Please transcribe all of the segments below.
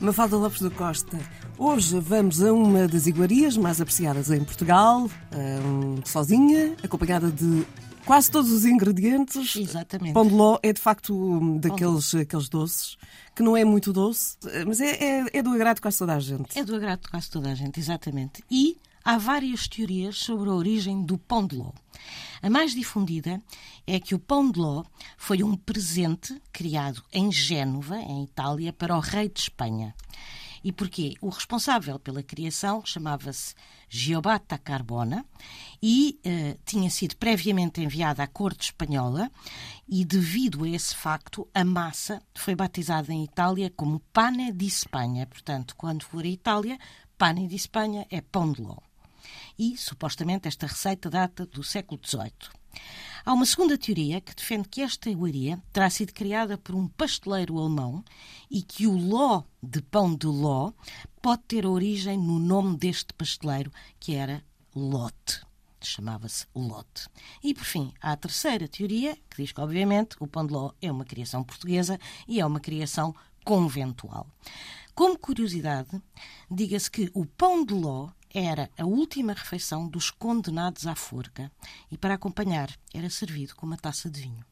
Mafalda Lopes da Costa, hoje vamos a uma das iguarias mais apreciadas em Portugal, um, sozinha, acompanhada de quase todos os ingredientes. Exatamente. Pão de ló é de facto daqueles aqueles doces, que não é muito doce, mas é, é, é do agrado de quase toda a gente. É do agrado de quase toda a gente, exatamente. E há várias teorias sobre a origem do pão de ló. A mais difundida é que o pão de ló foi um presente criado em Génova, em Itália, para o rei de Espanha. E porquê? O responsável pela criação chamava-se Giobata Carbona e uh, tinha sido previamente enviada à corte espanhola e devido a esse facto a massa foi batizada em Itália como pane di Espanha. Portanto, quando for a Itália, pane di Espanha é pão de ló e, supostamente, esta receita data do século XVIII. Há uma segunda teoria que defende que esta iguaria terá sido criada por um pasteleiro alemão e que o ló de pão de ló pode ter origem no nome deste pasteleiro, que era Lotte. Chamava-se Lotte. E, por fim, há a terceira teoria, que diz que, obviamente, o pão de ló é uma criação portuguesa e é uma criação conventual. Como curiosidade, diga-se que o pão de ló era a última refeição dos condenados à forca e, para acompanhar, era servido com uma taça de vinho.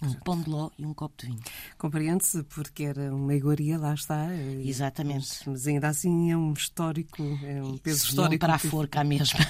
Um pão de ló e um copo de vinho. Compreende-se porque era uma iguaria, lá está. Exatamente. Mas, mas ainda assim é um histórico, é um peso histórico. para a forca mesma.